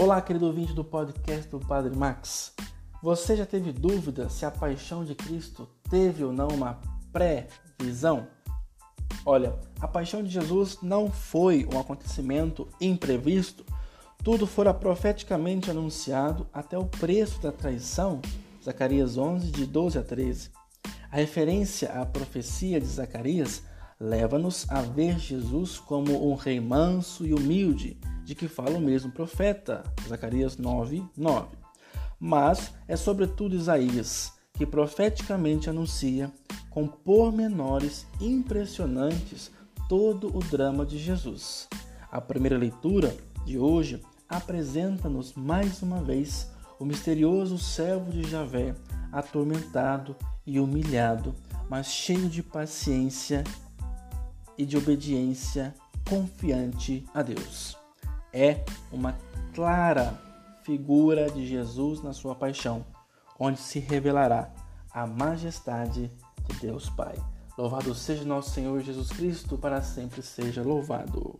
Olá, querido ouvinte do podcast do Padre Max. Você já teve dúvida se a paixão de Cristo teve ou não uma pré-visão? Olha, a paixão de Jesus não foi um acontecimento imprevisto. Tudo fora profeticamente anunciado até o preço da traição. Zacarias 11, de 12 a 13. A referência à profecia de Zacarias leva-nos a ver Jesus como um rei manso e humilde, de que fala o mesmo profeta, Zacarias 9, 9. Mas é sobretudo Isaías que profeticamente anuncia com pormenores impressionantes todo o drama de Jesus. A primeira leitura de hoje apresenta-nos mais uma vez o misterioso servo de Javé, atormentado e humilhado, mas cheio de paciência e de obediência confiante a Deus. É uma clara figura de Jesus na sua paixão, onde se revelará a majestade de Deus Pai. Louvado seja nosso Senhor Jesus Cristo, para sempre seja louvado.